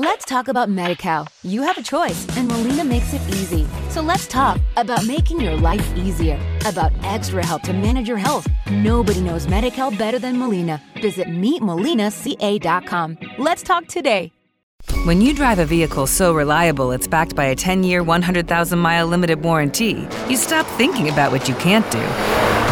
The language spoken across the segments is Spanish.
Let's talk about MediCal. You have a choice, and Molina makes it easy. So let's talk about making your life easier, about extra help to manage your health. Nobody knows MediCal better than Molina. Visit meetmolinaca.com. Let's talk today. When you drive a vehicle so reliable it's backed by a 10 year, 100,000 mile limited warranty, you stop thinking about what you can't do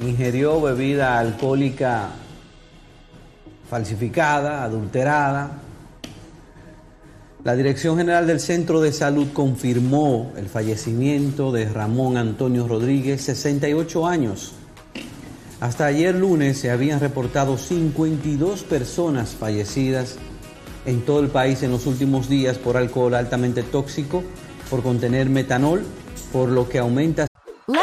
Ingirió bebida alcohólica falsificada, adulterada. La Dirección General del Centro de Salud confirmó el fallecimiento de Ramón Antonio Rodríguez, 68 años. Hasta ayer lunes se habían reportado 52 personas fallecidas en todo el país en los últimos días por alcohol altamente tóxico, por contener metanol, por lo que aumenta.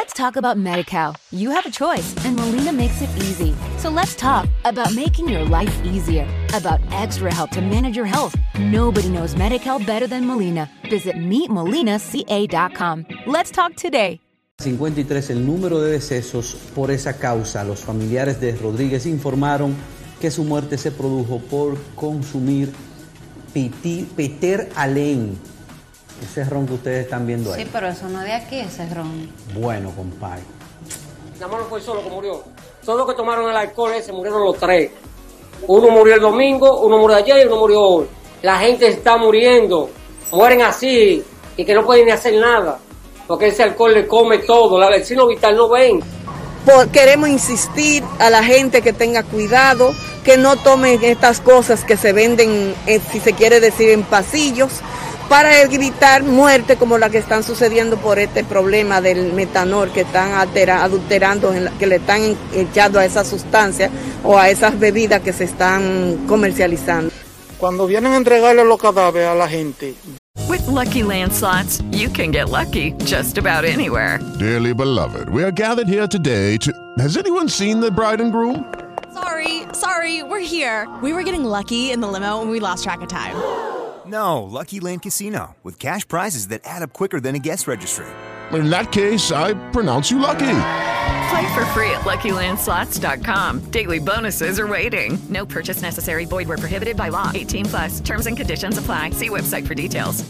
Let's talk about MediCal. You have a choice, and Molina makes it easy. So let's talk about making your life easier, about extra help to manage your health. Nobody knows MediCal better than Molina. Visit meetmolinaca.com. Let's talk today. 53 el número de decesos por esa causa. Los familiares de Rodríguez informaron que su muerte se produjo por consumir Peter Alén. Ese ron que ustedes están viendo ahí. Sí, pero eso no es de aquí, ese ron. Bueno, compadre. Nada más no fue solo que murió. Todos los que tomaron el alcohol ese murieron los tres. Uno murió el domingo, uno murió ayer y uno murió hoy. La gente está muriendo. Mueren así y que no pueden ni hacer nada. Porque ese alcohol le come todo. La vecino vital no ven. Por, queremos insistir a la gente que tenga cuidado, que no tomen estas cosas que se venden, eh, si se quiere decir, en pasillos, para evitar muerte como la que están sucediendo por este problema del metanol que están altera, adulterando, en la, que le están echando a esa sustancia o a esas bebidas que se están comercializando. Cuando vienen a entregarle los cadáveres a la gente, With lucky landslots, you can get lucky just about anywhere. Dearly beloved, we are gathered here today to. Has anyone seen the bride and groom? Sorry, sorry, we're here. We were getting lucky in the limo and we lost track of time. No, Lucky Land Casino, with cash prizes that add up quicker than a guest registry. In that case, I pronounce you lucky. Play for free at LuckyLandSlots.com. Daily bonuses are waiting. No purchase necessary. Void were prohibited by law. 18 plus. Terms and conditions apply. See website for details.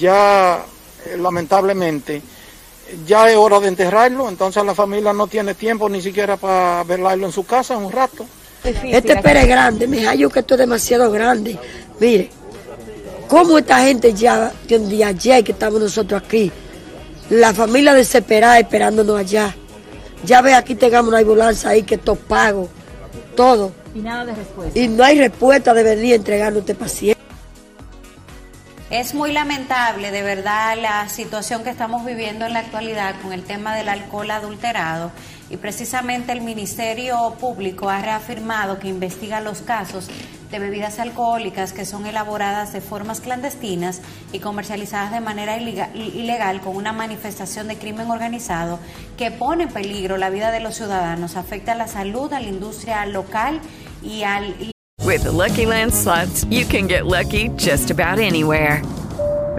ya eh, lamentablemente ya es hora de enterrarlo, entonces la familia no tiene tiempo ni siquiera para velarlo en su casa un rato. Este es grande, me hallo que esto es demasiado grande. Mire, cómo esta gente ya, de ayer que estamos nosotros aquí, la familia desesperada esperándonos allá. Ya ve, aquí tengamos una ambulancia ahí que todo pago, todo. Y nada de respuesta. Y no hay respuesta de venir entregando a este paciente. Es muy lamentable, de verdad, la situación que estamos viviendo en la actualidad con el tema del alcohol adulterado. Y precisamente el Ministerio Público ha reafirmado que investiga los casos de bebidas alcohólicas que son elaboradas de formas clandestinas y comercializadas de manera ilegal con una manifestación de crimen organizado que pone en peligro la vida de los ciudadanos, afecta a la salud, a la industria local y al... With the Lucky Land you can get lucky just about anywhere.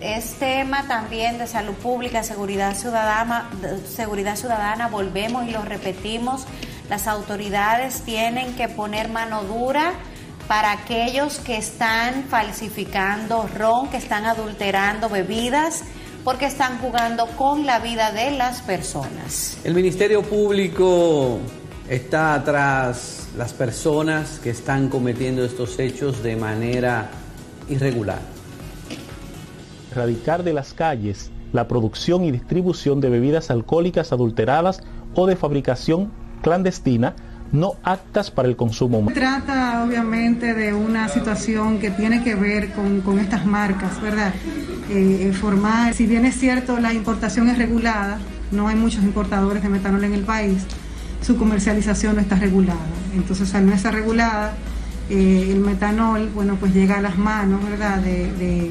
es tema también de salud pública, seguridad ciudadana, seguridad ciudadana, volvemos y lo repetimos, las autoridades tienen que poner mano dura para aquellos que están falsificando ron, que están adulterando bebidas, porque están jugando con la vida de las personas. El Ministerio Público está tras las personas que están cometiendo estos hechos de manera irregular. Erradicar de las calles la producción y distribución de bebidas alcohólicas adulteradas o de fabricación clandestina no aptas para el consumo humano. Se trata obviamente de una situación que tiene que ver con, con estas marcas, ¿verdad? Eh, formar, si bien es cierto la importación es regulada, no hay muchos importadores de metanol en el país, su comercialización no está regulada. Entonces al no estar regulada, eh, el metanol, bueno, pues llega a las manos, ¿verdad? De, de,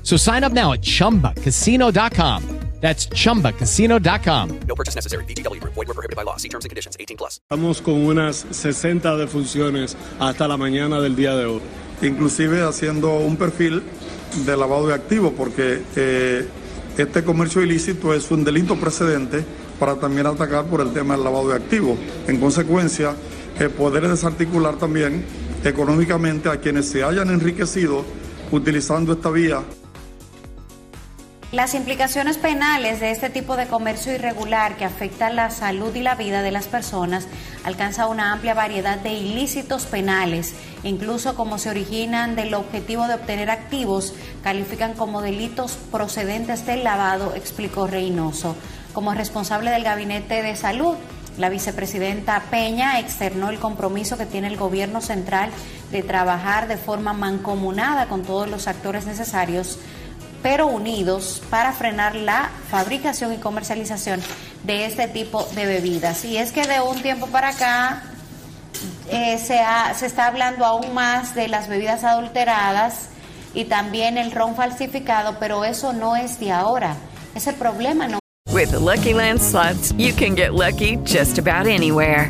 So sign up now at chumbacasino.com. That's chumbacasino.com. No purchase necessary. VGW Group. Void were prohibited by law. See terms and conditions. 18 plus. Estamos con unas 60 defunciones hasta la mañana del día de hoy. Inclusive haciendo un perfil de lavado de activos, porque eh, este comercio ilícito es un delito precedente para también atacar por el tema del lavado de activos. En consecuencia, eh, poder desarticular también económicamente a quienes se hayan enriquecido utilizando esta vía. Las implicaciones penales de este tipo de comercio irregular que afecta la salud y la vida de las personas alcanza una amplia variedad de ilícitos penales, incluso como se originan del objetivo de obtener activos, califican como delitos procedentes del lavado, explicó Reynoso. Como responsable del Gabinete de Salud, la vicepresidenta Peña externó el compromiso que tiene el gobierno central de trabajar de forma mancomunada con todos los actores necesarios pero unidos para frenar la fabricación y comercialización de este tipo de bebidas. Y es que de un tiempo para acá eh, se, está hablando aún más de las bebidas adulteradas y también el ron falsificado, pero eso no es de ahora. Ese problema no. With the Lucky Land slots, you can get lucky just about anywhere.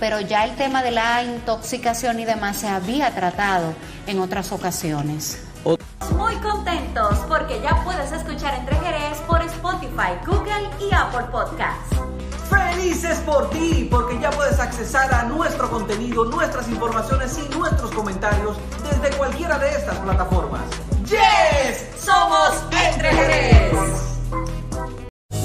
pero ya el tema de la intoxicación y demás se había tratado en otras ocasiones. Muy contentos porque ya puedes escuchar Entre Jerez por Spotify, Google y Apple Podcasts. Felices por ti, porque ya puedes accesar a nuestro contenido, nuestras informaciones y nuestros comentarios desde cualquiera de estas plataformas. ¡Yes! ¡Somos Entre Jerez!